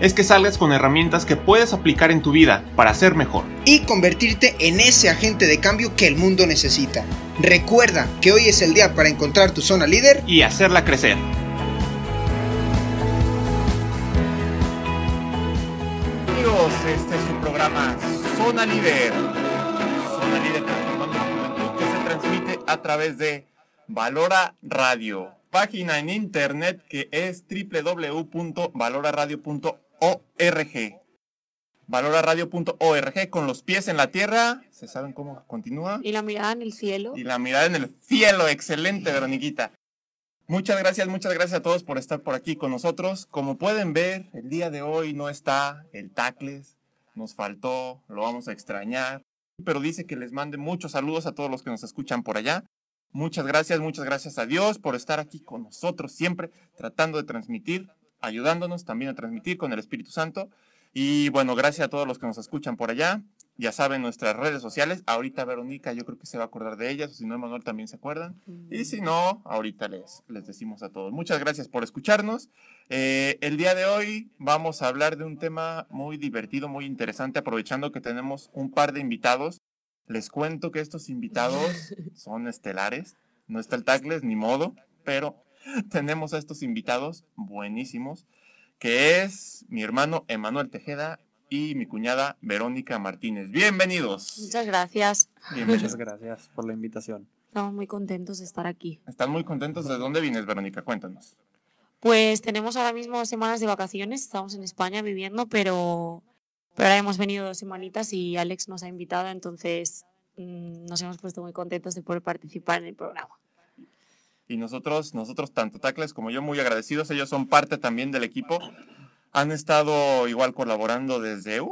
es que salgas con herramientas que puedes aplicar en tu vida para ser mejor. Y convertirte en ese agente de cambio que el mundo necesita. Recuerda que hoy es el día para encontrar tu zona líder. Y hacerla crecer. Amigos, este es su programa Zona Líder. Zona Líder transformando que se transmite a través de Valora Radio, página en internet que es www.valoraradio.org. Valoraradio.org con los pies en la tierra. ¿Se saben cómo continúa? Y la mirada en el cielo. Y la mirada en el cielo. Excelente, Veroniquita. Muchas gracias, muchas gracias a todos por estar por aquí con nosotros. Como pueden ver, el día de hoy no está el Tacles. Nos faltó, lo vamos a extrañar. Pero dice que les mande muchos saludos a todos los que nos escuchan por allá. Muchas gracias, muchas gracias a Dios por estar aquí con nosotros siempre, tratando de transmitir, ayudándonos también a transmitir con el Espíritu Santo. Y bueno, gracias a todos los que nos escuchan por allá. Ya saben, nuestras redes sociales. Ahorita Verónica, yo creo que se va a acordar de ellas, o si no, Emanuel también se acuerdan. Y si no, ahorita les, les decimos a todos. Muchas gracias por escucharnos. Eh, el día de hoy vamos a hablar de un tema muy divertido, muy interesante, aprovechando que tenemos un par de invitados. Les cuento que estos invitados son estelares. No está el Tacles, ni modo, pero tenemos a estos invitados buenísimos que es mi hermano Emanuel Tejeda y mi cuñada Verónica Martínez. Bienvenidos. Muchas gracias. Bienvenidos. Muchas gracias por la invitación. Estamos muy contentos de estar aquí. ¿Están muy contentos? ¿De dónde vienes, Verónica? Cuéntanos. Pues tenemos ahora mismo semanas de vacaciones. Estamos en España viviendo, pero, pero ahora hemos venido dos semanitas y Alex nos ha invitado, entonces mm, nos hemos puesto muy contentos de poder participar en el programa. Y nosotros, nosotros tanto Tacles como yo, muy agradecidos. Ellos son parte también del equipo. Han estado igual colaborando desde uh,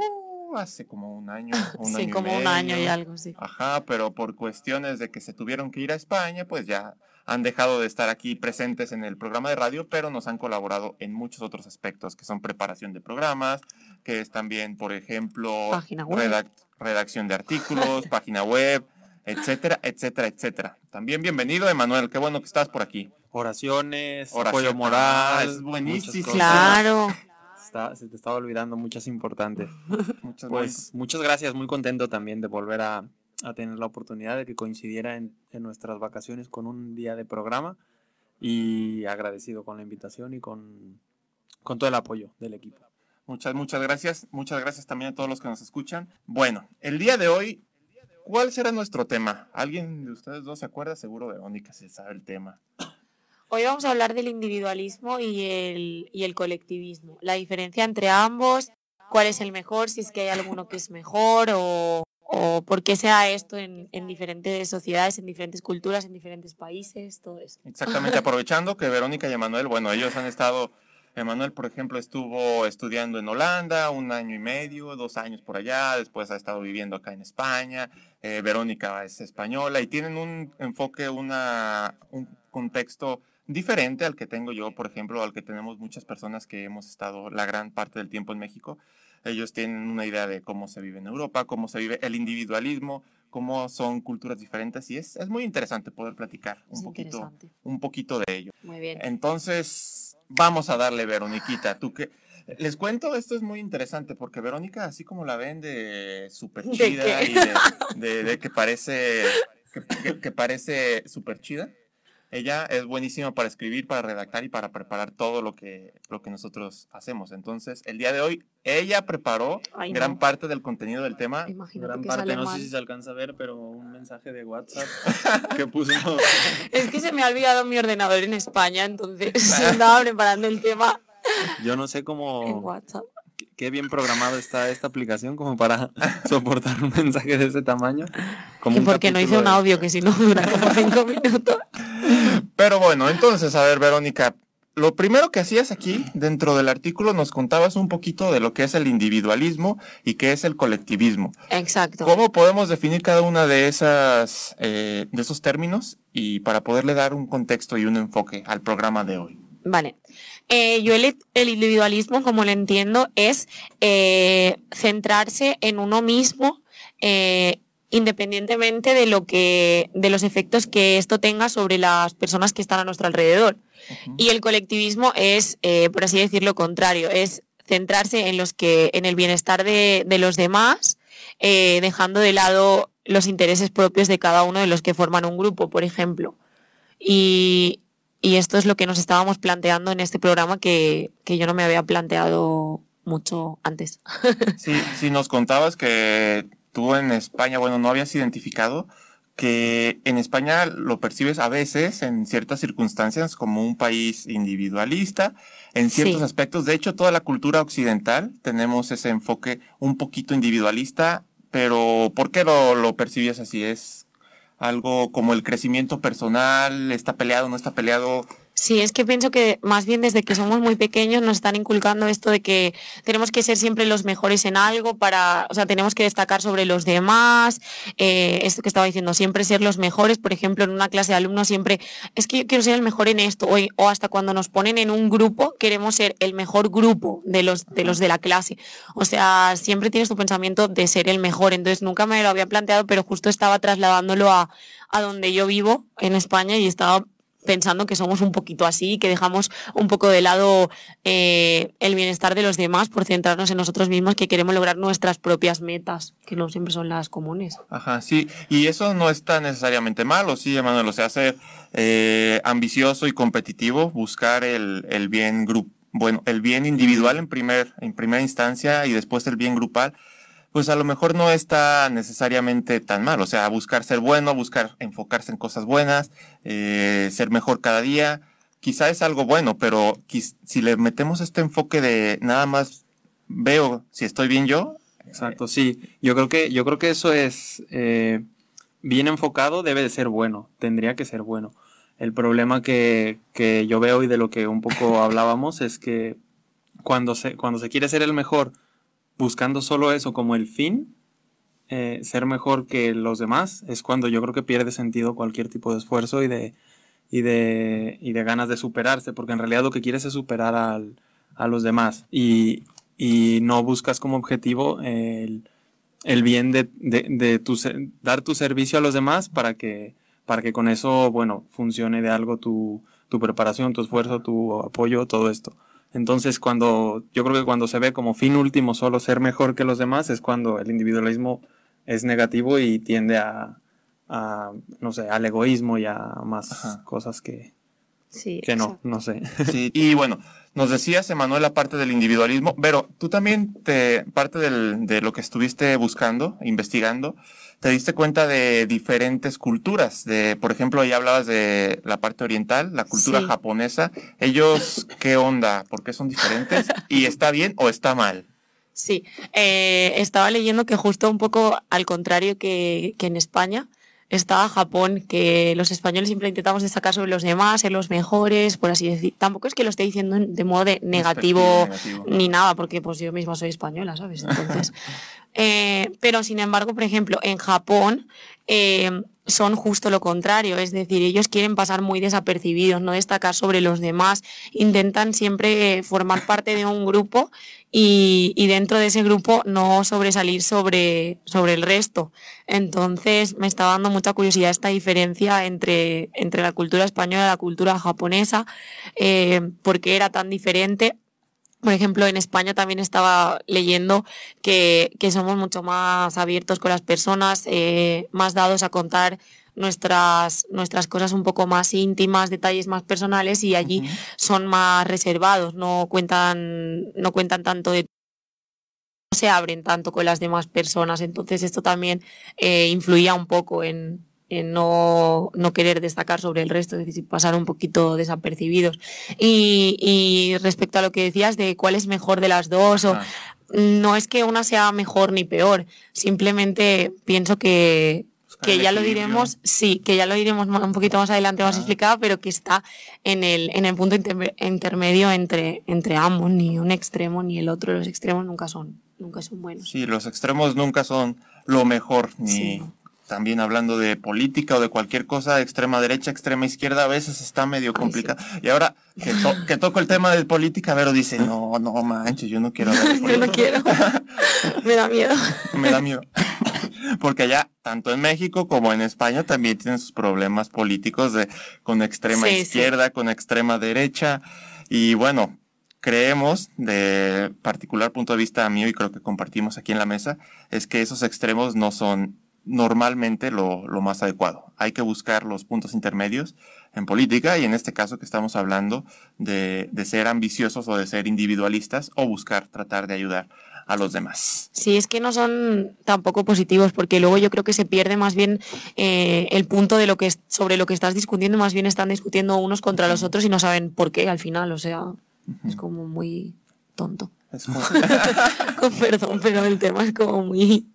hace como un año. Un sí, año y como un año y medio. algo, sí. Ajá, pero por cuestiones de que se tuvieron que ir a España, pues ya han dejado de estar aquí presentes en el programa de radio, pero nos han colaborado en muchos otros aspectos, que son preparación de programas, que es también, por ejemplo, redac- redacción de artículos, página web, etcétera, etcétera, etcétera. También bienvenido, Emanuel, qué bueno que estás por aquí. Oraciones, Oración- apoyo Ah, moral. es buenísimo. Claro. Está- se te estaba olvidando muchas importantes. Muchas Pues muchas gracias, muy contento también de volver a, a tener la oportunidad de que coincidiera en, en nuestras vacaciones con un día de programa y agradecido con la invitación y con, con todo el apoyo del equipo. Muchas, muchas gracias. Muchas gracias también a todos los que nos escuchan. Bueno, el día de hoy, ¿cuál será nuestro tema? ¿Alguien de ustedes dos se acuerda? Seguro Verónica se sabe el tema. Hoy vamos a hablar del individualismo y el, y el colectivismo. La diferencia entre ambos, cuál es el mejor, si es que hay alguno que es mejor o, o por qué se da esto en, en diferentes sociedades, en diferentes culturas, en diferentes países, todo eso. Exactamente, aprovechando que Verónica y Emanuel, bueno, ellos han estado, Emanuel, por ejemplo, estuvo estudiando en Holanda un año y medio, dos años por allá, después ha estado viviendo acá en España, eh, Verónica es española y tienen un enfoque, una, un contexto diferente al que tengo yo, por ejemplo, al que tenemos muchas personas que hemos estado la gran parte del tiempo en México. Ellos tienen una idea de cómo se vive en Europa, cómo se vive el individualismo, cómo son culturas diferentes y es, es muy interesante poder platicar un Es poquito un poquito de ello. Muy bien. Entonces, vamos a darle, Veroniquita. ¿Tú qué? Les cuento, esto es muy interesante porque Verónica, así como la ven de súper ¿De chida qué? y de, de- de que parece que, que- que parece súper chida, ella es buenísima para escribir, para redactar y para preparar todo lo que, lo que nosotros hacemos. Entonces, el día de hoy, ella preparó Ay, gran no. parte del contenido del tema. Imagínate Gran que parte, sale no mal. sé si se alcanza a ver, pero un mensaje de WhatsApp que puso Es que se me ha olvidado mi ordenador en España, entonces estaba preparando el tema Yo no sé en cómo, WhatsApp. qué- bien programado está esta aplicación como para soportar un mensaje de ese tamaño. Como un porque no hice un de- audio que si no dura como cinco minutos. Pero bueno, entonces, a ver, Verónica, lo primero que hacías aquí, dentro del artículo, nos contabas un poquito de lo que es el individualismo y qué es el colectivismo. Exacto. ¿Cómo podemos definir cada una de esas, eh, de esos términos y para poderle dar un contexto y un enfoque al programa de hoy? Vale. Eh, yo el, el individualismo, como lo entiendo, es eh, centrarse en uno mismo, eh, independientemente de lo que, de los efectos que esto tenga sobre las personas que están a nuestro alrededor. Y el colectivismo es, eh, por así decirlo, contrario, es centrarse en los que, en el bienestar de, de los demás, eh, dejando de lado los intereses propios de cada uno de los que forman un grupo, por ejemplo. Y, y esto es lo que nos estábamos planteando en este programa que, que yo no me había planteado mucho antes. Sí, sí, nos contabas que tú en España, bueno, no habías identificado que en España lo percibes a veces en ciertas circunstancias como un país individualista, en ciertos Sí. aspectos. De hecho, toda la cultura occidental tenemos ese enfoque un poquito individualista, pero ¿por qué lo, lo percibías así? ¿Es algo como el crecimiento personal? ¿Está peleado, no está peleado? Sí, es que pienso que más bien desde que somos muy pequeños nos están inculcando esto de que tenemos que ser siempre los mejores en algo para, o sea, tenemos que destacar sobre los demás, eh, esto que estaba diciendo, siempre ser los mejores, por ejemplo, en una clase de alumnos siempre, es que yo quiero ser el mejor en esto, o, o hasta cuando nos ponen en un grupo, queremos ser el mejor grupo de los, de los de la clase. O sea, siempre tienes tu pensamiento de ser el mejor, entonces nunca me lo había planteado, pero justo estaba trasladándolo a, a donde yo vivo, en España, y estaba pensando que somos un poquito así, que dejamos un poco de lado eh, el bienestar de los demás por centrarnos en nosotros mismos, que queremos lograr nuestras propias metas, que no siempre son las comunes. Ajá, sí. Y eso no está necesariamente malo, sí, Emanuel. O sea, ser eh, ambicioso y competitivo, buscar el, el bien grup bueno, el bien individual en primer, en primera instancia y después el bien grupal, pues a lo mejor no está necesariamente tan mal. O sea, buscar ser bueno, buscar enfocarse en cosas buenas, eh, ser mejor cada día, quizá es algo bueno, pero si le metemos este enfoque de nada más veo si estoy bien yo, Exacto, sí. Yo creo que, yo creo que eso es eh, bien enfocado, debe de ser bueno, tendría que ser bueno. El problema que, que yo veo y de lo que un poco hablábamos es que cuando se, cuando se quiere ser el mejor, buscando solo eso como el fin, eh, ser mejor que los demás, es cuando yo creo que pierde sentido cualquier tipo de esfuerzo y de, y de, y de ganas de superarse, porque en realidad lo que quieres es superar al, a los demás y, y no buscas como objetivo el, el bien de, de, de tu, dar tu servicio a los demás para que, para que con eso, bueno, funcione de algo tu, tu preparación, tu esfuerzo, tu apoyo, todo esto. Entonces, cuando, yo creo que cuando se ve como fin último solo ser mejor que los demás, es cuando el individualismo es negativo y tiende a, a no sé, al egoísmo y a más Ajá. cosas que, Sí, que no, no sé. Sí, y bueno, nos decías, Emanuel, la parte del individualismo, pero tú también, te, parte del- de lo que estuviste buscando, investigando, te diste cuenta de diferentes culturas. De, por ejemplo, ahí hablabas de la parte oriental, la cultura Sí. japonesa. Ellos, ¿qué onda? ¿Por qué son diferentes? ¿Y está bien o está mal? Sí, eh, estaba leyendo que justo un poco al contrario que, que en España, estaba Japón, que los españoles siempre intentamos destacar sobre los demás, ser los mejores, por así decir. Tampoco es que lo esté diciendo en- de modo de negativo Negativo. ni nada, porque pues yo misma soy española, ¿sabes? Entonces, eh, pero sin embargo, por ejemplo, en Japón eh, son justo lo contrario, es decir, ellos quieren pasar muy desapercibidos, no destacar sobre los demás, intentan siempre eh, formar parte de un grupo y, dentro de ese grupo no sobresalir sobre, sobre el resto. Entonces me está dando mucha curiosidad esta diferencia entre, entre la cultura española y la cultura japonesa, eh, por qué era tan diferente. Por ejemplo, en España también estaba leyendo que, que somos mucho más abiertos con las personas, eh, más dados a contar nuestras, nuestras cosas un poco más íntimas, detalles más personales y allí son más reservados, no cuentan, no cuentan tanto de no se abren tanto con las demás personas. Entonces esto también eh, influía un poco en, en no, no querer destacar sobre el resto, es decir, pasar un poquito desapercibidos. Y, y respecto a lo que decías de cuál es mejor de las dos, o, no es que una sea mejor ni peor, simplemente pienso que, que ya lo diremos, sí, que ya lo diremos un poquito más adelante más Ah. explicado, pero que está en el, en el punto interme- intermedio entre, entre ambos, ni un extremo ni el otro. Los extremos nunca son, nunca son buenos. Sí, los extremos nunca son lo mejor, ni Sí. También hablando de política o de cualquier cosa, extrema derecha, extrema izquierda, a veces está medio Ay, complicado. Y ahora que, to- que toco el tema de política, Vero dice, no, no manches, yo no quiero hablar de Yo no política. quiero. Me da miedo. Me da miedo. Porque allá, tanto en México como en España, también tienen sus problemas políticos de, con extrema Sí, sí. izquierda, con extrema derecha. Y bueno, creemos, de particular punto de vista mío, y creo que compartimos aquí en la mesa, es que esos extremos no son normalmente lo, lo más adecuado. Hay que buscar los puntos intermedios en política y en este caso que estamos hablando de, de ser ambiciosos o de ser individualistas o buscar tratar de ayudar a los demás. Sí, es que no son tampoco positivos, porque luego yo creo que se pierde más bien eh, el punto de lo que es, sobre lo que estás discutiendo, más bien están discutiendo unos contra los otros y no saben por qué al final, o sea, es como muy tonto. Es Con perdón, pero el tema es como muy...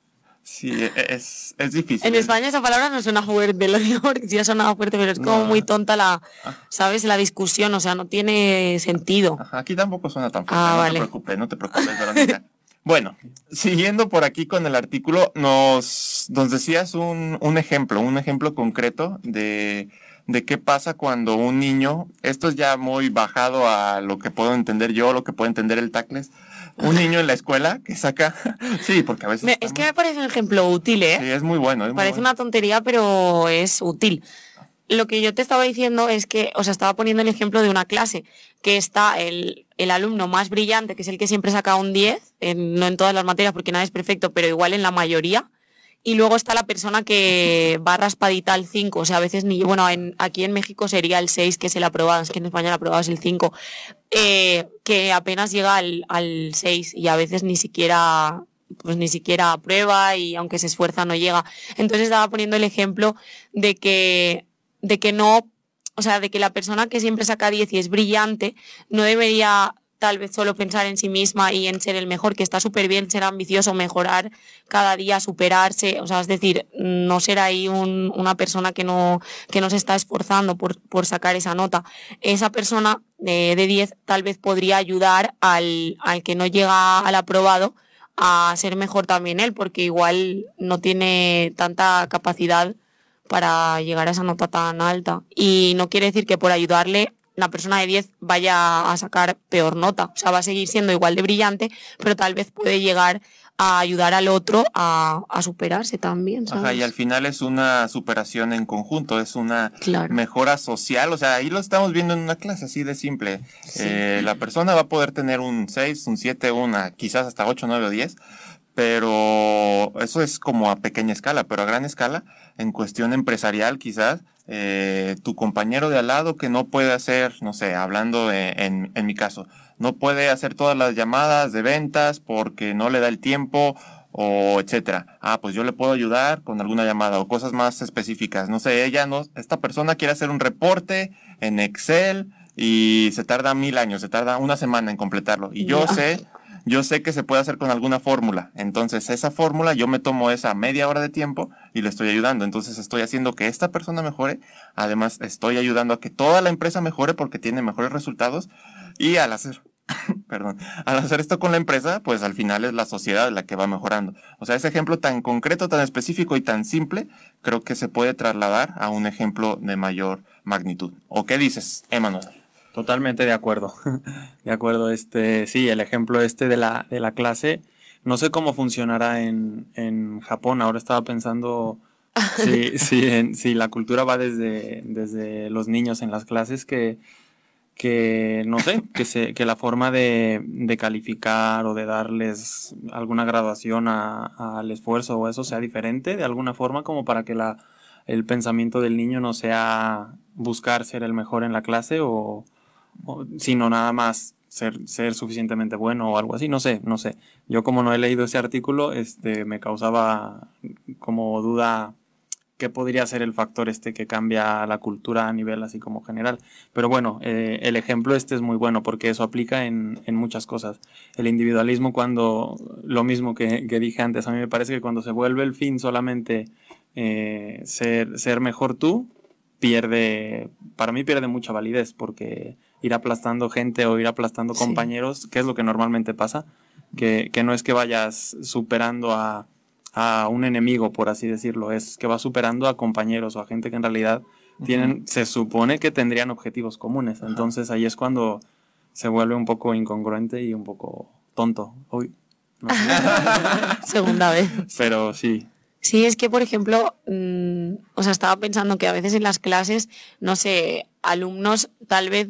sí, e- es, es difícil. En España esa palabra no suena fuerte, lo digo porque sí ha sonado fuerte, pero es como No. muy tonta la, Ah. ¿sabes? La discusión, o sea, no tiene sentido. Ajá, Aquí tampoco suena tan fuerte. Ah, no vale. te preocupes, no te preocupes, Verónica. bueno, siguiendo por aquí con el artículo, nos, nos decías un, un ejemplo, un ejemplo concreto de, de qué pasa cuando un niño, esto es ya muy bajado a lo que puedo entender yo, lo que puede entender el Tacles, un niño en la escuela que saca, sí, porque a veces... Me- es que me parece un ejemplo útil, ¿eh? Sí, es muy bueno. es muy Parece bueno. una tontería, pero es útil. Lo que yo te estaba diciendo es que, o sea, estaba poniendo el ejemplo de una clase, que está el, el alumno más brillante, que es el que siempre saca un 10, en- no en todas las materias porque nada es perfecto, pero igual en la mayoría. Y luego está la persona que va raspadita al 5, o sea, a veces ni, bueno, en, aquí en México sería el 6, que es el aprobado, es que en España el aprobado es el 5, eh, que apenas llega al, al 6 y a veces ni siquiera pues ni siquiera aprueba y aunque se esfuerza no llega. Entonces estaba poniendo el ejemplo de que, de que no, o sea, de que la persona que siempre saca 10 y es brillante no debería tal vez solo pensar en sí misma y en ser el mejor, que está súper bien ser ambicioso, mejorar cada día, superarse, o sea, es decir, no ser ahí un- una persona que no, que no se está esforzando por, por sacar esa nota. Esa persona de, de 10 tal vez podría ayudar al, al que no llega al aprobado a ser mejor también él, porque igual no tiene tanta capacidad para llegar a esa nota tan alta. Y no quiere decir que por ayudarle la persona de 10 vaya a sacar peor nota. O sea, va a seguir siendo igual de brillante, pero tal vez puede llegar a ayudar al otro a, a superarse también. ¿sabes? Ajá, y al final es una superación en conjunto, es una Claro. mejora social, o sea, ahí lo estamos viendo en una clase así de simple. Eh, la persona va a poder tener un 6, un 7, una, quizás hasta 8, 9 o 10, pero eso es como a pequeña escala, pero a gran escala, en cuestión empresarial quizás, eh, tu compañero de al lado que no puede hacer, no sé, hablando de- en, en mi caso, no puede hacer todas las llamadas de ventas porque no le da el tiempo o etcétera. Ah, pues yo le puedo ayudar con alguna llamada o cosas más específicas. No sé, ella no, esta persona quiere hacer un reporte en Excel y se tarda mil años, se tarda una semana en completarlo. Y yo sé, yo sé que se puede hacer con alguna fórmula. Entonces, esa fórmula yo me tomo esa media hora de tiempo y le estoy ayudando. Entonces, estoy haciendo que esta persona mejore. Además, estoy ayudando a que toda la empresa mejore porque tiene mejores resultados. Y al hacer, perdón, al hacer esto con la empresa, pues al final es la sociedad la que va mejorando. O sea, ese ejemplo tan concreto, tan específico y tan simple, creo que se puede trasladar a un ejemplo de mayor magnitud. ¿O qué dices, Emanuel? Totalmente de acuerdo. De acuerdo, este, sí, el ejemplo este de la, de la clase, no sé cómo funcionará en, en Japón. Ahora estaba pensando si, si, en- si la cultura va desde, desde los niños en las clases que, que no sé, que, se, que la forma de, de calificar o de darles alguna graduación a- al esfuerzo o eso sea diferente de alguna forma como para que la, el pensamiento del niño no sea buscar ser el mejor en la clase o- sino nada más ser, ser suficientemente bueno o algo así, no sé, no sé. Yo como no he leído ese artículo, este, me causaba como duda qué podría ser el factor este que cambia la cultura a nivel así como general. Pero bueno, eh, el ejemplo este es muy bueno porque eso aplica en, en muchas cosas. El individualismo cuando, lo mismo que, dije antes, a mí me parece que cuando se vuelve el fin solamente eh, ser, ser mejor tú, pierde, para mí pierde mucha validez, porque ir aplastando gente o ir aplastando Sí. compañeros, que es lo que normalmente pasa, que, que no es que vayas superando a, a un enemigo, por así decirlo, es que vas superando a compañeros o a gente que en realidad tienen, se supone que tendrían objetivos comunes. Entonces ahí es cuando se vuelve un poco incongruente y un poco tonto. Uy, no sé. Segunda vez. Pero sí, Sí, es que, por ejemplo, mm, o sea, estaba pensando que a veces en las clases, no sé, alumnos tal vez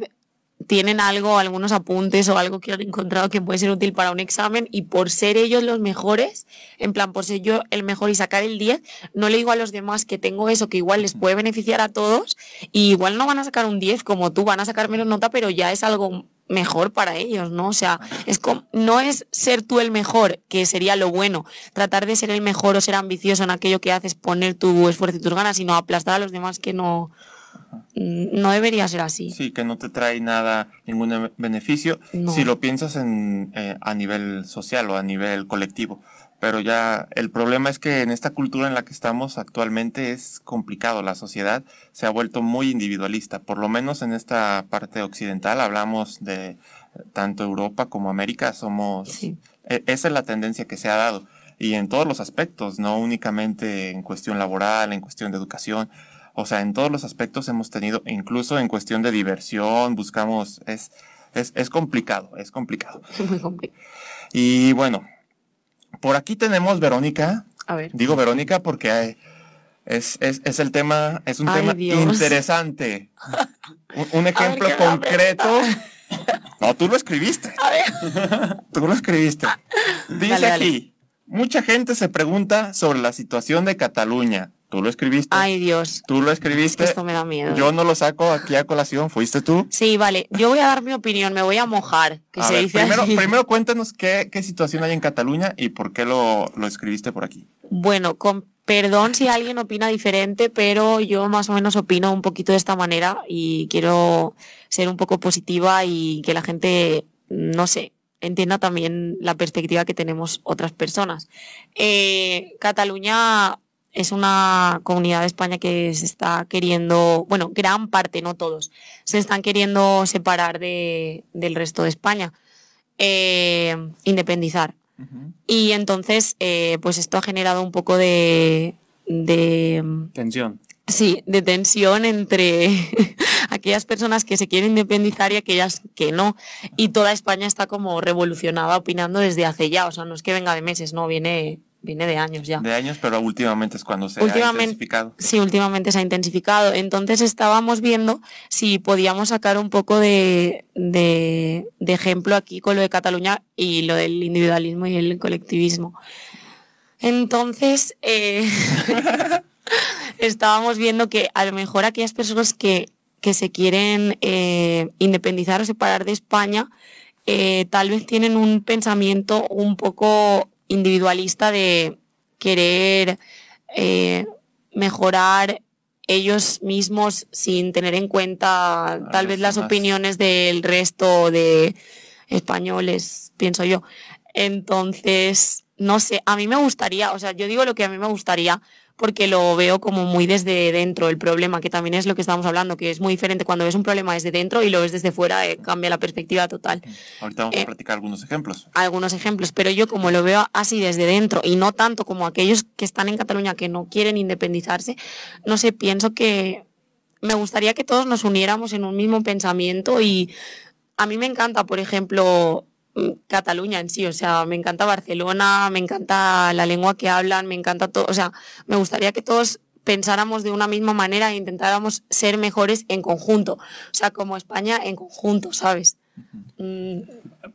tienen algo, algunos apuntes o algo que han encontrado que puede ser útil para un examen y por ser ellos los mejores, en plan, por ser yo el mejor y sacar el 10, no le digo a los demás que tengo eso que igual les puede beneficiar a todos y igual no van a sacar un 10 como tú, van a sacar menos nota, pero ya es algo mejor para ellos, ¿no? O sea, es como, no es ser tú el mejor, que sería lo bueno, tratar de ser el mejor o ser ambicioso en aquello que haces, poner tu esfuerzo y tus ganas, sino aplastar a los demás que no, no debería ser así. Sí, que no te trae nada, ningún be- beneficio, No. si lo piensas en, eh, a nivel social o a nivel colectivo. Pero ya el problema es que en esta cultura en la que estamos actualmente es complicado. La sociedad se ha vuelto muy individualista. Por lo menos en esta parte occidental hablamos de eh, tanto Europa como América. Somos Sí. e- esa es la tendencia que se ha dado. Y en todos los aspectos, no únicamente en cuestión laboral, en cuestión de educación. O sea, en todos los aspectos hemos tenido, incluso en cuestión de diversión, buscamos, es, es, es complicado, es complicado. Muy complicado. Y bueno, por aquí tenemos Verónica. A ver. Digo Verónica porque hay- es, es, es el tema, es un Ay, tema Dios. interesante. Un, un ejemplo concreto. No, tú lo escribiste. A ver. Tú lo escribiste. Dice Dale, dale. aquí, mucha gente se pregunta sobre la situación de Cataluña. Tú lo escribiste. Ay, Dios. Tú lo escribiste. esto me da miedo. Yo no lo saco aquí a colación. ¿Fuiste tú? Sí, vale. Yo voy a dar mi opinión, me voy a mojar, que A se ver, dice primero, así. primero cuéntanos qué, qué situación hay en Cataluña y por qué lo, lo escribiste por aquí. Bueno, con perdón si alguien opina diferente, pero yo más o menos opino un poquito de esta manera y quiero ser un poco positiva y que la gente, no sé, entienda también la perspectiva que tenemos otras personas. Eh, Cataluña es una comunidad de España que se está queriendo, bueno, gran parte, no todos, se están queriendo separar de, del resto de España, eh, independizar. Y entonces, eh, pues esto ha generado un poco de, de, tensión. sí, de tensión entre aquellas personas que se quieren independizar y aquellas que no. Y toda España está como revolucionada opinando desde hace ya. O sea, no es que venga de meses, no, viene, viene de años ya. De años, pero últimamente es cuando se ha intensificado. Sí, últimamente se ha intensificado. Entonces estábamos viendo si podíamos sacar un poco de, de, de ejemplo aquí con lo de Cataluña y lo del individualismo y el colectivismo. Entonces, eh, estábamos viendo que a lo mejor aquellas personas que, que se quieren eh, independizar o separar de España, eh, tal vez tienen un pensamiento un poco individualista de querer eh, mejorar ellos mismos sin tener en cuenta tal vez las opiniones del resto de españoles, pienso yo. Entonces, no sé, a mí me gustaría, o sea, yo digo lo que a mí me gustaría porque lo veo como muy desde dentro el problema, que también es lo que estamos hablando, que es muy diferente cuando ves un problema desde dentro y lo ves desde fuera, eh, cambia la perspectiva total Ahorita vamos Eh, a platicar algunos ejemplos. algunos ejemplos, pero yo como lo veo así desde dentro y no tanto como aquellos que están en Cataluña que no quieren independizarse, no sé, pienso que me gustaría que todos nos uniéramos en un mismo pensamiento y a mí me encanta, por ejemplo, Cataluña en sí, o sea, me encanta Barcelona, me encanta la lengua que hablan, me encanta todo, o sea, me gustaría que todos pensáramos de una misma manera e intentáramos ser mejores en conjunto, o sea, como España en conjunto, ¿sabes? Mm,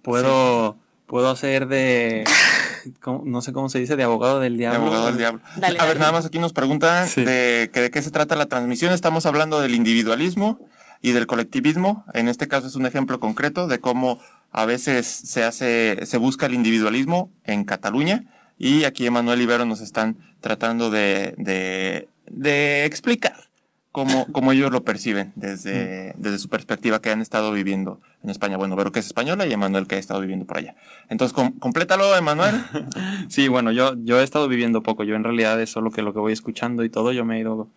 Puedo, puedo hacer de, ¿cómo- no sé cómo se dice, de abogado del De diablo. abogado del diablo. Dale, a ver, dale. nada más aquí nos preguntan Sí. de, que de qué se trata la transmisión. Estamos hablando del individualismo y del colectivismo. En este caso es un ejemplo concreto de cómo a veces se hace, se busca el individualismo en Cataluña. Y aquí Emanuel Ibero nos están tratando de, de, de explicar cómo, cómo ellos lo perciben desde, desde su perspectiva que han estado viviendo en España. Bueno, Vero que es española y Emanuel que ha estado viviendo por allá. Entonces, com complétalo, Emanuel. sí, bueno, yo, yo he estado viviendo poco. Yo en realidad es solo que lo que voy escuchando y todo, yo me he ido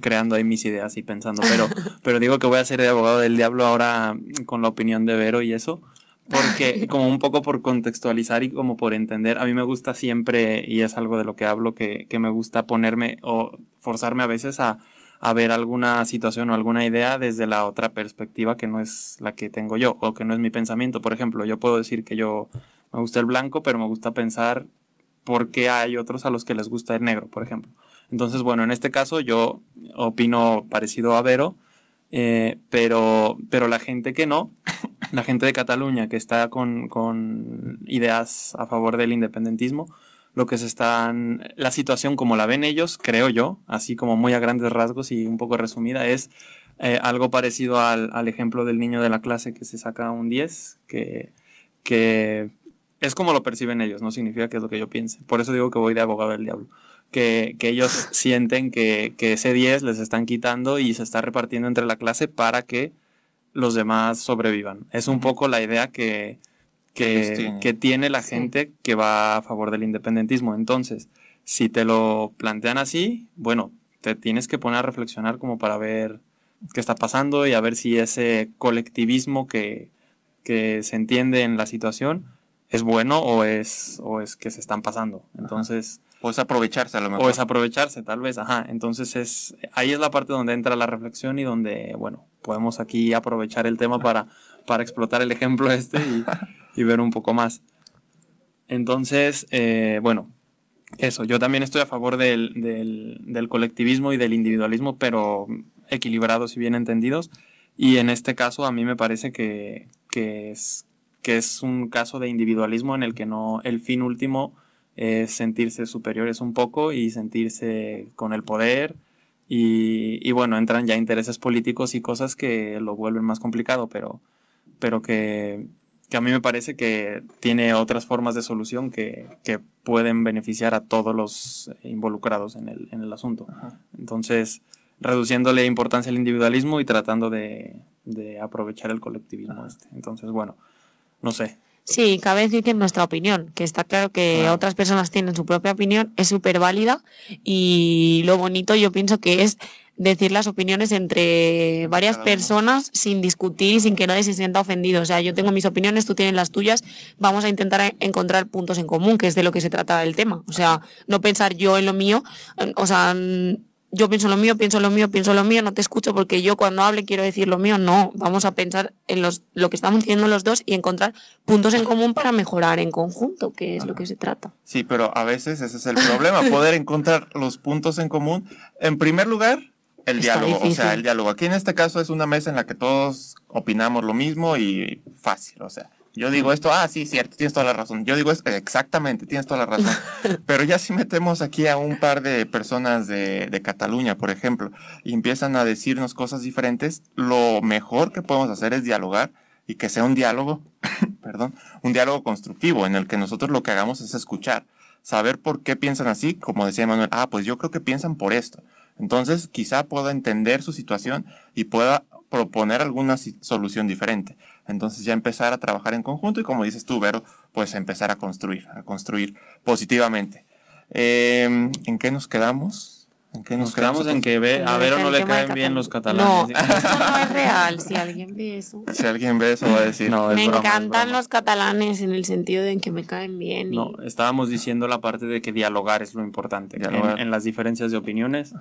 creando ahí mis ideas y pensando, pero, pero digo que voy a ser de abogado del diablo ahora con la opinión de Vero y eso, porque como un poco por contextualizar y como por entender, a mí me gusta siempre, y es algo de lo que hablo, que, que me gusta ponerme o forzarme a veces a, a ver alguna situación o alguna idea desde la otra perspectiva que no es la que tengo yo o que no es mi pensamiento. Por ejemplo, yo puedo decir que yo me gusta el blanco, pero me gusta pensar por qué hay otros a los que les gusta el negro, por ejemplo. Entonces, bueno, en este caso yo opino parecido a Vero, eh, pero, pero la gente que no, la gente de Cataluña que está con, con ideas a favor del independentismo, lo que se están, la situación como la ven ellos, creo yo, así como muy a grandes rasgos y un poco resumida, es eh, algo parecido al, al, ejemplo del niño de la clase que se saca un 10, que, que es como lo perciben ellos, no significa que es lo que yo piense. Por eso digo que voy de abogado del diablo que, que ellos sienten que, que, ese 10 les están quitando y se está repartiendo entre la clase para que los demás sobrevivan. Es un poco la idea que, que, que tiene la gente que va a favor del independentismo. Entonces, si te lo plantean así, bueno, te tienes que poner a reflexionar como para ver qué está pasando y a ver si ese colectivismo que, que se entiende en la situación es bueno o es, o es que se están pasando. Entonces, o es aprovecharse a lo mejor. O es aprovecharse, tal vez, ajá. Entonces es, ahí es la parte donde entra la reflexión y donde, bueno, podemos aquí aprovechar el tema para, para explotar el ejemplo este y, y ver un poco más. Entonces, eh, bueno, eso, yo también estoy a favor del, del, del, colectivismo y del individualismo, pero equilibrados y bien entendidos. Y en este caso a mí me parece que, que, es, que es un caso de individualismo en el que no, el fin último es sentirse superiores un poco y sentirse con el poder. Y, y, bueno, entran ya intereses políticos y cosas que lo vuelven más complicado, pero, pero que, que a mí me parece que tiene otras formas de solución que, que pueden beneficiar a todos los involucrados en el, en el asunto. Entonces, reduciéndole importancia al individualismo y tratando de, de aprovechar el colectivismo. Este. Entonces, bueno, no sé, Sí, cabe decir que nuestra opinión, que está claro que claro. otras personas tienen su propia opinión, es súper válida y lo bonito yo pienso que es decir las opiniones entre varias personas sin discutir y sin que nadie se sienta ofendido. O sea, yo tengo mis opiniones, tú tienes las tuyas, vamos a intentar encontrar puntos en común, que es de lo que se trata el tema. O sea, no pensar yo en lo mío, o sea, yo pienso lo mío, pienso lo mío, pienso lo mío, no te escucho porque yo cuando hable quiero decir lo mío, no, vamos a pensar en los, lo que estamos diciendo los dos y encontrar puntos en común para mejorar en conjunto, que es Ajá. lo que se trata. Sí, pero a veces ese es el problema, poder encontrar los puntos en común. En primer lugar, el Está diálogo, difícil. o sea, el diálogo. Aquí en este caso es una mesa en la que todos opinamos lo mismo y fácil, o sea, yo digo esto, ah, sí, cierto, tienes toda la razón. Yo digo esto, exactamente, tienes toda la razón. Pero ya si metemos aquí a un par de personas de, de, Cataluña, por ejemplo, y empiezan a decirnos cosas diferentes, lo mejor que podemos hacer es dialogar y que sea un diálogo, perdón, un diálogo constructivo en el que nosotros lo que hagamos es escuchar, saber por qué piensan así, como decía Manuel, ah, pues yo creo que piensan por esto. Entonces, quizá pueda entender su situación y pueda proponer alguna solución diferente. Entonces ya empezar a trabajar en conjunto y como dices tú, Vero, pues empezar a construir, a construir positivamente. Eh, ¿En qué nos quedamos? ¿En qué nos, nos quedamos? quedamos en que ve, a Vero no le caen bien los catalanes. No, eso no es real, si alguien ve eso. Si alguien ve eso va a decir. No, me broma, encantan los catalanes en el sentido de en que me caen bien. Y... No, estábamos diciendo la parte de que dialogar es lo importante. En, en las diferencias de opiniones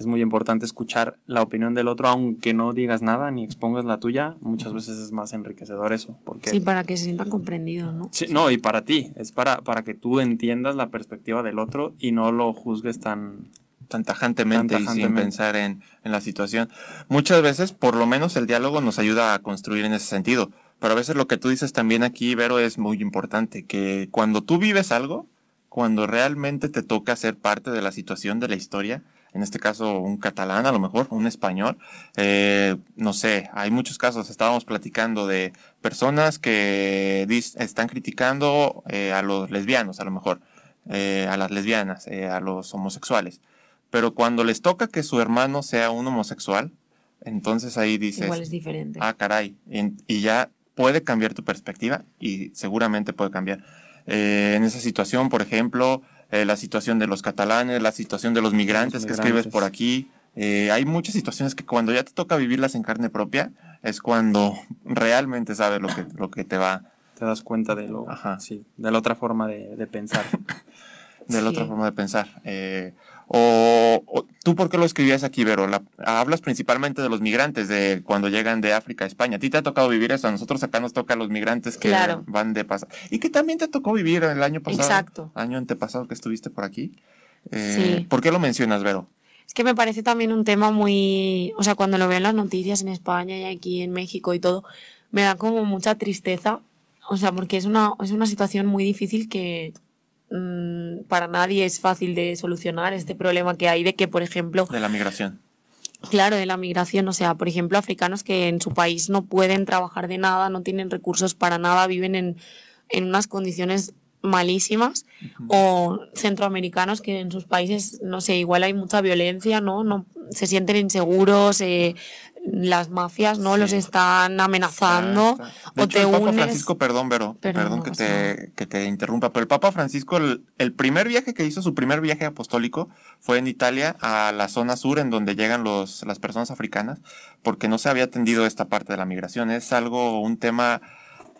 es muy importante escuchar la opinión del otro, aunque no digas nada ni expongas la tuya. Muchas veces es más enriquecedor eso. Porque, sí, para que se sientan comprendidos, ¿no? Sí, no, y para ti, es para, para que tú entiendas la perspectiva del otro y no lo juzgues tan, tan tajantemente, tan tajantemente. y sin pensar en, en la situación. Muchas veces, por lo menos, el diálogo nos ayuda a construir en ese sentido. Pero a veces lo que tú dices también aquí, Vero, es muy importante, que cuando tú vives algo, cuando realmente te toca ser parte de la situación de la historia, en este caso un catalán a lo mejor, un español. Eh, no sé, hay muchos casos, estábamos platicando de personas que están criticando eh, a los lesbianos a lo mejor, eh, a las lesbianas, eh, a los homosexuales. Pero cuando les toca que su hermano sea un homosexual, entonces ahí dices, Igual es diferente. ah, caray, y, y ya puede cambiar tu perspectiva y seguramente puede cambiar. Eh, en esa situación, por ejemplo, eh, la situación de los catalanes, la situación de los migrantes, que escribes por aquí, eh, hay muchas situaciones que cuando ya te toca vivirlas en carne propia, es cuando realmente sabes lo que, lo que te va Te das cuenta de lo, Ajá. sí, de la otra forma de, de pensar. de la Sí. otra forma de pensar. Eh, o, o- tú por qué lo escribías aquí, Vero? La- hablas principalmente de los migrantes, de cuando llegan de África a España. A ti te ha tocado vivir eso, a nosotros acá nos toca a los migrantes que Claro. van de pasar. Y que también te tocó vivir el año pasado. Exacto. Año antepasado que estuviste por aquí. Eh, Sí. ¿Por qué lo mencionas, Vero? Es que me parece también un tema muy, o sea, cuando lo veo en las noticias en España y aquí en México y todo, me da como mucha tristeza, o sea, porque es una, es una situación muy difícil que mm, para nadie es fácil de solucionar este problema que hay de que, por ejemplo, De la migración. Claro, de la migración, o sea, por ejemplo, africanos que en su país no pueden trabajar de nada, no tienen recursos para nada, viven en, en unas condiciones malísimas, o centroamericanos que en sus países, no sé, igual hay mucha violencia, ¿no? no se sienten inseguros, eh, las mafias, ¿no? Sí. Los están amenazando, Está, está. De o hecho, te el Papa unes. Francisco, perdón, Vero, Perdón, que, te, que te interrumpa, pero el Papa Francisco, el, el primer viaje que hizo, su primer viaje apostólico, fue en Italia, a la zona sur, en donde llegan los, las personas africanas, porque no se había atendido esta parte de la migración. Es algo, un tema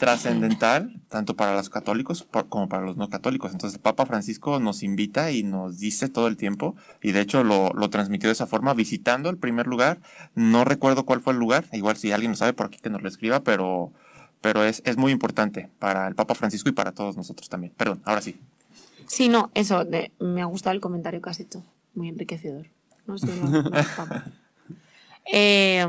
trascendental, tanto para los católicos como para los no católicos. Entonces, el Papa Francisco nos invita y nos dice todo el tiempo, y de hecho lo, lo transmitió de esa forma, visitando el primer lugar. No recuerdo cuál fue el lugar, igual si alguien lo sabe por aquí que nos lo escriba, pero, pero es, es muy importante para el Papa Francisco y para todos nosotros también. Perdón, ahora sí. Sí, no, eso, de- me ha gustado el comentario que has hecho, muy enriquecedor. No sé, ha gustado. Eh,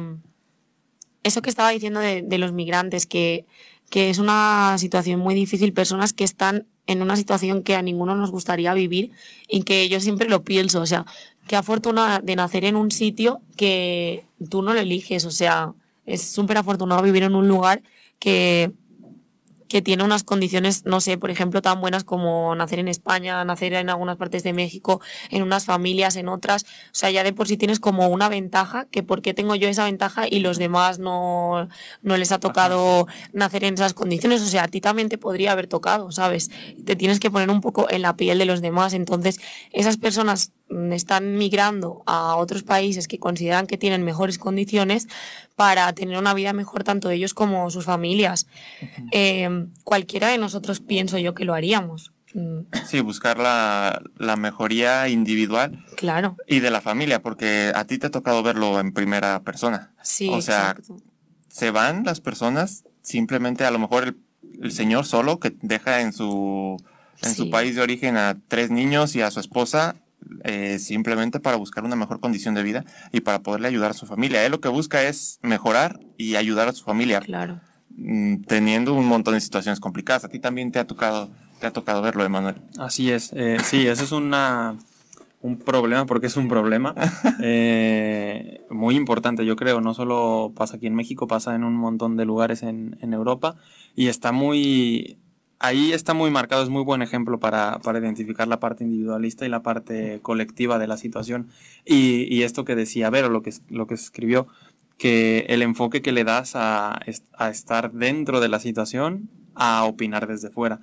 eso que estaba diciendo de, de los migrantes, que, que es una situación muy difícil, personas que están en una situación que a ninguno nos gustaría vivir y que yo siempre lo pienso, o sea, qué afortunada de nacer en un sitio que tú no lo eliges, o sea, es súper afortunado vivir en un lugar que, que tiene unas condiciones, no sé, por ejemplo, tan buenas como nacer en España, nacer en algunas partes de México, en unas familias, en otras. O sea, ya de por sí tienes como una ventaja, que por qué tengo yo esa ventaja y los demás no, no les ha tocado nacer en esas condiciones. O sea, a ti también te podría haber tocado, ¿sabes? Te tienes que poner un poco en la piel de los demás. Entonces, esas personas están migrando a otros países que consideran que tienen mejores condiciones para tener una vida mejor tanto ellos como sus familias. Eh, cualquiera de nosotros pienso yo que lo haríamos. Mm, Sí, buscar la, la mejoría individual Claro, y de la familia, porque a ti te ha tocado verlo en primera persona. sí, O sea, exacto. se van las personas, simplemente a lo mejor el, el señor solo que deja en su, en su Sí. país de origen a tres niños y a su esposa, eh, simplemente para buscar una mejor condición de vida y para poderle ayudar a su familia. Él lo que busca es mejorar y ayudar a su familia, Claro. mm, teniendo un montón de situaciones complicadas. A ti también te ha tocado, te ha tocado verlo, Emanuel. Así es, eh, sí, ese es una, un problema, porque es un problema eh, muy importante, yo creo. No solo pasa aquí en México, pasa en un montón de lugares en, en Europa y está muy... Ahí está muy marcado, es muy buen ejemplo para, para identificar la parte individualista y la parte colectiva de la situación. Y, y esto que decía Vero, lo que, lo que escribió, que el enfoque que le das a, a estar dentro de la situación, a opinar desde fuera.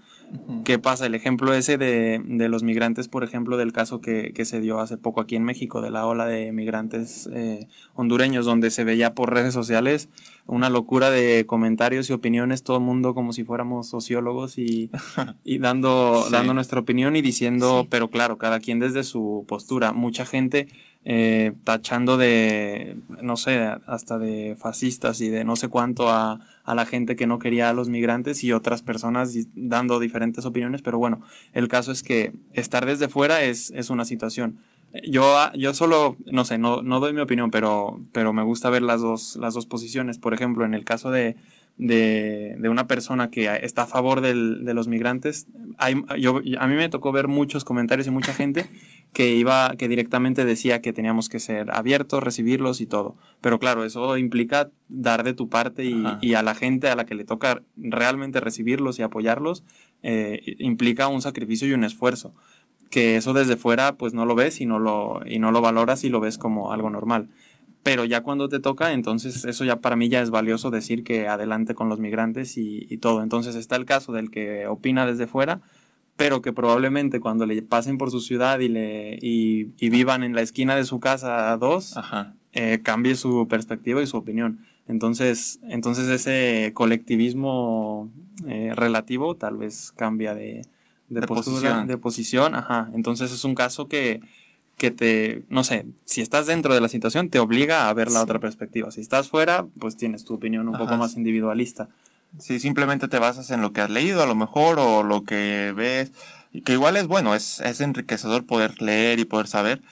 ¿Qué pasa? El ejemplo ese de, de los migrantes, por ejemplo, del caso que, que se dio hace poco aquí en México, de la ola de migrantes eh, hondureños, donde se veía por redes sociales una locura de comentarios y opiniones, todo el mundo como si fuéramos sociólogos y, y dando, Sí. dando nuestra opinión y diciendo, Sí. pero claro, cada quien desde su postura. Mucha gente eh, tachando de, no sé, hasta de fascistas y de no sé cuánto a, a la gente que no quería a los migrantes y otras personas dando diferentes opiniones, pero bueno, el caso es que estar desde fuera es, es una situación. Yo, ah, yo solo, no sé, no, no doy mi opinión, pero, pero me gusta ver las dos, las dos posiciones. Por ejemplo, en el caso de, de, de una persona que está a favor del- de los migrantes, hay, yo, a mí me tocó ver muchos comentarios y mucha gente que iba, que directamente decía que teníamos que ser abiertos, recibirlos y todo. Pero claro, eso implica dar de tu parte y, y a la gente a la que le toca realmente recibirlos y apoyarlos, eh, implica un sacrificio y un esfuerzo. que eso desde fuera pues no lo ves y no lo, y no lo valoras y lo ves como algo normal. Pero ya cuando te toca, entonces eso ya para mí ya es valioso decir que adelante con los migrantes y, y todo. Entonces está el caso del que opina desde fuera, pero que probablemente cuando le pasen por su ciudad y, le, y, y vivan en la esquina de su casa a dos, Ajá. eh, cambie su perspectiva y su opinión. Entonces, entonces ese colectivismo eh, relativo tal vez cambia de, de, De postura, posición. de posición. Ajá. Entonces es un caso que, que te, no sé, si estás dentro de la situación te obliga a ver la Sí. otra perspectiva. Si estás fuera, pues tienes tu opinión un poco más individualista. Sí, simplemente te basas en lo que has leído a lo mejor o lo que ves, que igual es bueno, es, es enriquecedor poder leer y poder saber,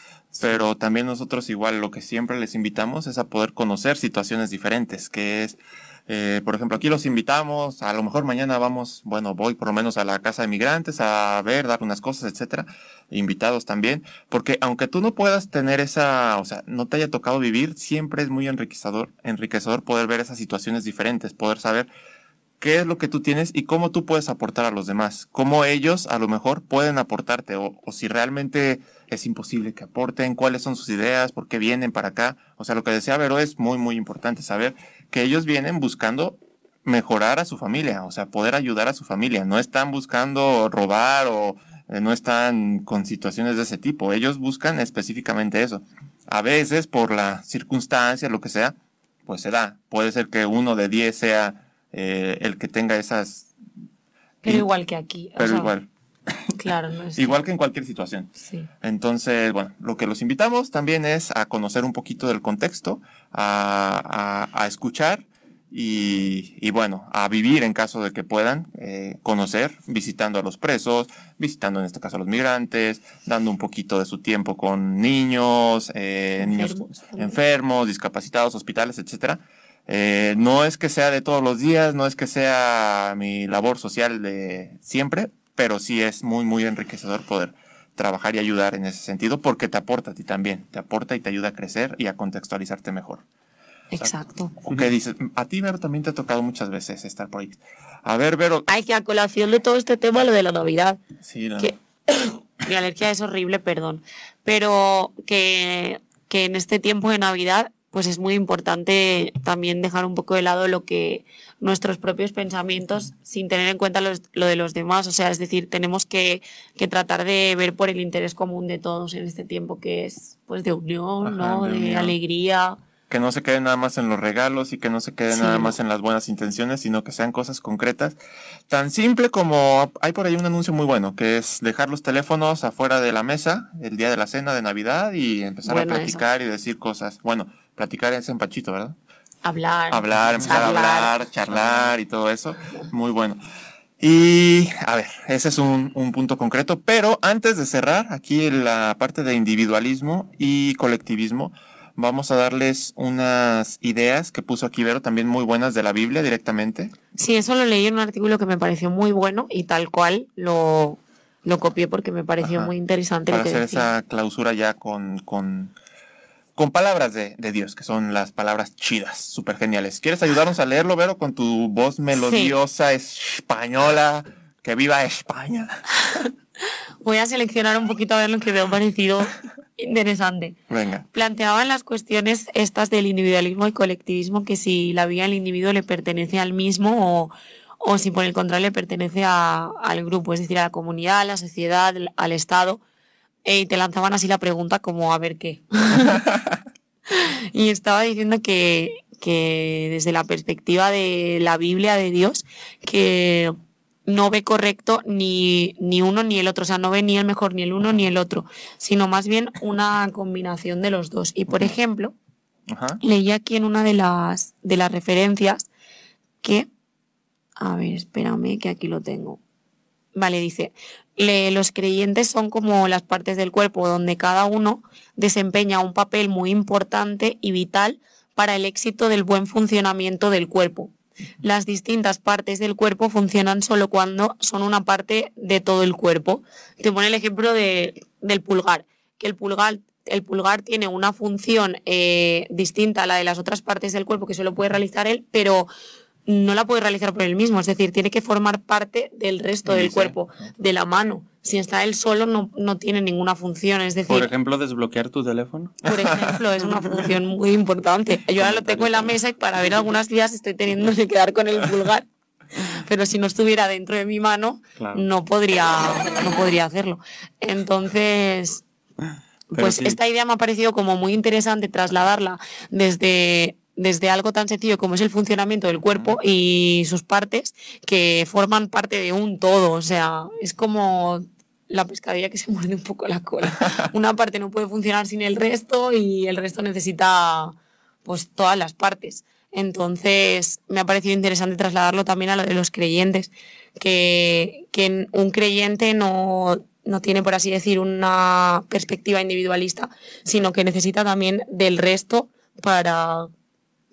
pero también nosotros igual lo que siempre les invitamos es a poder conocer situaciones diferentes, que es, eh, por ejemplo, aquí los invitamos, a lo mejor mañana vamos, bueno, voy por lo menos a la casa de migrantes a ver, dar unas cosas, etcétera, invitados también, porque aunque tú no puedas tener esa, o sea, no te haya tocado vivir, siempre es muy enriquecedor, enriquecedor poder ver esas situaciones diferentes, poder saber qué es lo que tú tienes y cómo tú puedes aportar a los demás, cómo ellos a lo mejor pueden aportarte o, si realmente es imposible que aporten, cuáles son sus ideas, por qué vienen para acá. O sea, lo que decía Vero es muy, muy importante saber que ellos vienen buscando mejorar a su familia, o sea, poder ayudar a su familia. No están buscando robar o eh, no están con situaciones de ese tipo. Ellos buscan específicamente eso. A veces, por la circunstancia, lo que sea, pues se da. Puede ser que uno de diez sea eh, el que tenga esas... Pero igual que aquí. o Pero sea, igual. Claro, no es. Igual que en cualquier situación. Sí. Entonces, bueno, lo que los invitamos también es a conocer un poquito del contexto, a, a- a escuchar y, y, bueno, a vivir en caso de que puedan eh, conocer, visitando a los presos, visitando en este caso a los migrantes, dando un poquito de su tiempo con niños, eh, niños enfermos, discapacitados, hospitales, etcétera. Eh, no es que sea de todos los días, no es que sea mi labor social de siempre, pero sí es muy, muy enriquecedor poder trabajar y ayudar en ese sentido porque te aporta a ti también, te aporta y te ayuda a crecer y a contextualizarte mejor. Exacto. ¿O qué dices? A ti, Vero, también te ha tocado muchas veces estar por ahí. A ver, Vero. Hay que a colación de todo este tema, lo de la Navidad. Sí, la- que mi alergia es horrible, perdón, pero que, que en este tiempo de Navidad pues es muy importante también dejar un poco de lado lo que nuestros propios pensamientos sin tener en cuenta los- lo de los demás. O sea, es decir, tenemos que, que tratar de ver por el interés común de todos en este tiempo que es pues de unión, Ajá, ¿no? de unión. alegría. que no se quede nada más en los regalos y que no se quede Sí. nada más en las buenas intenciones, sino que sean cosas concretas. Tan simple como hay por ahí un anuncio muy bueno, que es dejar los teléfonos afuera de la mesa el día de la cena de Navidad y empezar Bueno, a eso. platicar y decir cosas. Bueno, platicar es en Pachito, ¿verdad? Hablar. Hablar, empezar a charlar. hablar, charlar y todo eso. Muy bueno. Y a ver, ese es un, un punto concreto, pero antes de cerrar aquí la parte de individualismo y colectivismo, vamos a darles unas ideas que puso aquí Vero, también muy buenas de la Biblia directamente. Sí, eso lo leí en un artículo que me pareció muy bueno y tal cual lo, lo copié porque me pareció Ajá. muy interesante para lo que hacer decía. esa clausura ya con, con, con palabras de, de Dios, que son las palabras chidas, súper geniales. ¿Quieres ayudarnos a leerlo, Vero, con tu voz melodiosa española? Que viva España. Voy a seleccionar un poquito a ver lo que me ha parecido interesante. Venga. Planteaban las cuestiones estas del individualismo y colectivismo, que si la vida del individuo le pertenece al mismo o, o si por el contrario le pertenece a- al grupo, es decir, a la comunidad, a la sociedad, al Estado. Eh, Y te lanzaban así la pregunta como a ver qué. y estaba diciendo que, que desde la perspectiva de la Biblia de Dios, que no ve correcto ni, ni uno ni el otro, o sea, no ve ni el mejor ni el uno ni el otro, sino más bien una combinación de los dos. Y por ejemplo, Ajá. leí aquí en una de las, de las referencias que, a ver, espérame que aquí lo tengo. Vale, dice, le- los creyentes son como las partes del cuerpo donde cada uno desempeña un papel muy importante y vital para el éxito del buen funcionamiento del cuerpo. Las distintas partes del cuerpo funcionan solo cuando son una parte de todo el cuerpo. Te pone el ejemplo de- del pulgar, que el pulgar, el pulgar tiene una función eh, distinta a la de las otras partes del cuerpo que solo puede realizar él, pero no la puede realizar por él mismo, es decir, tiene que formar parte del resto del cuerpo, de la mano. Si está él solo no, no tiene ninguna función, es decir, Por ejemplo, desbloquear tu teléfono. por ejemplo, es una función muy importante. Yo ahora lo tengo en la mesa y para ver algunas vías estoy teniendo que quedar con el pulgar. Pero si no estuviera dentro de mi mano, Claro. no podría, no podría hacerlo. Entonces, pues sí. esta idea me ha parecido como muy interesante trasladarla desde, desde algo tan sencillo como es el funcionamiento del cuerpo y sus partes que forman parte de un todo. O sea, es como la pescadilla que se muerde un poco la cola. Una parte no puede funcionar sin el resto y el resto necesita pues todas las partes. Entonces, me ha parecido interesante trasladarlo también a lo de los creyentes, que, que un creyente no, no tiene, por así decir, una perspectiva individualista, sino que necesita también del resto para,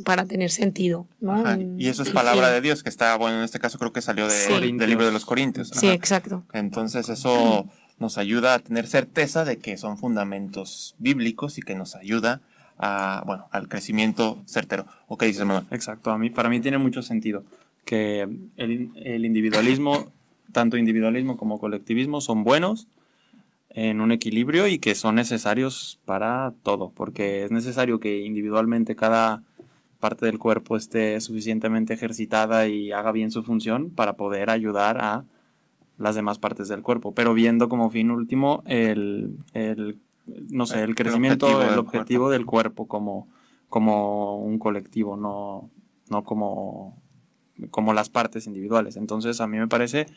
para tener sentido. ¿no? Ajá, En- Y eso es palabra de Dios, que está, bueno, en este caso creo que salió de- Sí. del libro de los Corintios. Sí, exacto. Entonces eso nos ayuda a tener certeza de que son fundamentos bíblicos y que nos ayuda a, bueno, al crecimiento certero. ¿O qué dices, Manuel? Exacto, a mí, para mí tiene mucho sentido que el, el individualismo, tanto individualismo como colectivismo, son buenos en un equilibrio y que son necesarios para todo, porque es necesario que individualmente cada parte del cuerpo esté suficientemente ejercitada y haga bien su función para poder ayudar a las demás partes del cuerpo, pero viendo como fin último el, el no sé, El- crecimiento, objetivo el del objetivo del cuerpo como, como un colectivo, no, no como, como las partes individuales. Entonces a mí me parece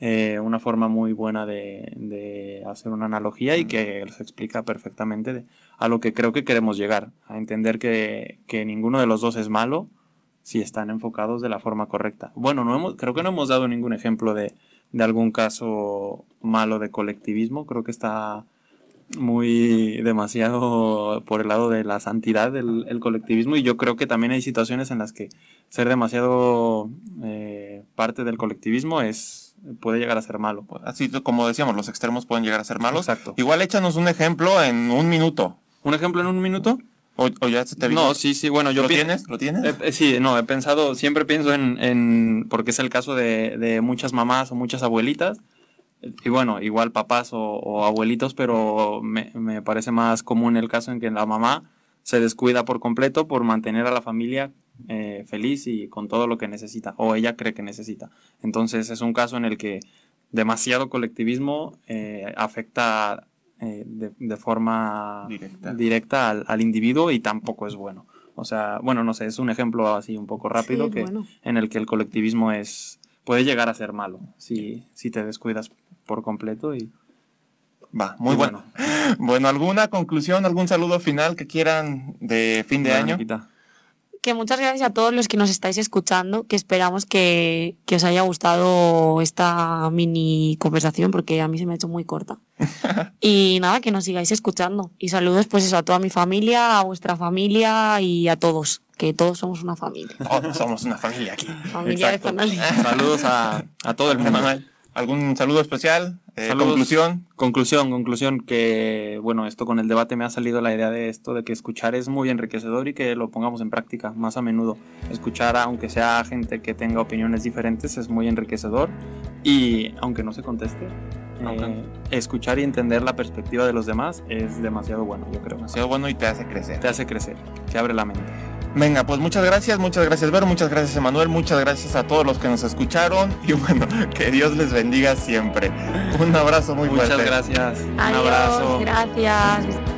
eh, una forma muy buena de, de hacer una analogía y que se explica perfectamente de- a lo que creo que queremos llegar, a entender que, que ninguno de los dos es malo si están enfocados de la forma correcta. Bueno, no hemos, creo que no hemos dado ningún ejemplo de, de algún caso malo de colectivismo, creo que está muy demasiado por el lado de la santidad del el colectivismo y yo creo que también hay situaciones en las que ser demasiado eh, parte del colectivismo es puede llegar a ser malo. Así como decíamos, los extremos pueden llegar a ser malos. Exacto. Igual échanos un ejemplo en un minuto. ¿Un ejemplo en un minuto? ¿O, o ya se te vino? No, sí, sí, bueno, yo ¿Lo tienes? ¿Lo tienes? Eh, eh, sí, no, he pensado, siempre pienso en, en- porque es el caso de, de muchas mamás o muchas abuelitas, y bueno, igual papás o, o abuelitos, pero me, me parece más común el caso en que la mamá se descuida por completo por mantener a la familia eh, feliz y con todo lo que necesita, o ella cree que necesita. Entonces es un caso en el que demasiado colectivismo eh, afecta eh, de, de forma Directa. directa al, al individuo y tampoco es bueno. O sea, bueno, no sé, es un ejemplo así un poco rápido Sí, que, bueno. en el que el colectivismo es puede llegar a ser malo si, si te descuidas por completo y Va, muy y bueno. Bueno, ¿alguna conclusión, algún saludo final que quieran de fin de bueno, año? Que muchas gracias a todos los que nos estáis escuchando, que esperamos que, que os haya gustado esta mini conversación, porque a mí se me ha hecho muy corta. Y nada, que nos sigáis escuchando. Y saludos pues eso a toda mi familia, a vuestra familia y a todos, que todos somos una familia. Todos somos una familia aquí. Familia de Exacto. Zonali. Saludos a, a todo el mundo. ¿algún saludo especial? Eh. Conclusión. Conclusión, conclusión, que bueno, esto con el debate me ha salido la idea de esto, de que escuchar es muy enriquecedor y que lo pongamos en práctica más a menudo. Escuchar, aunque sea gente que tenga opiniones diferentes, es muy enriquecedor y aunque no se conteste, eh, escuchar y entender la perspectiva de los demás es demasiado bueno, yo creo. Demasiado bueno y te hace crecer. Te hace crecer, te abre la mente. Venga, pues muchas gracias, muchas gracias Vero, muchas gracias Emanuel, muchas gracias a todos los que nos escucharon y bueno, que Dios les bendiga siempre. Un abrazo muy Muchas fuerte. gracias. Un Adiós, abrazo. gracias.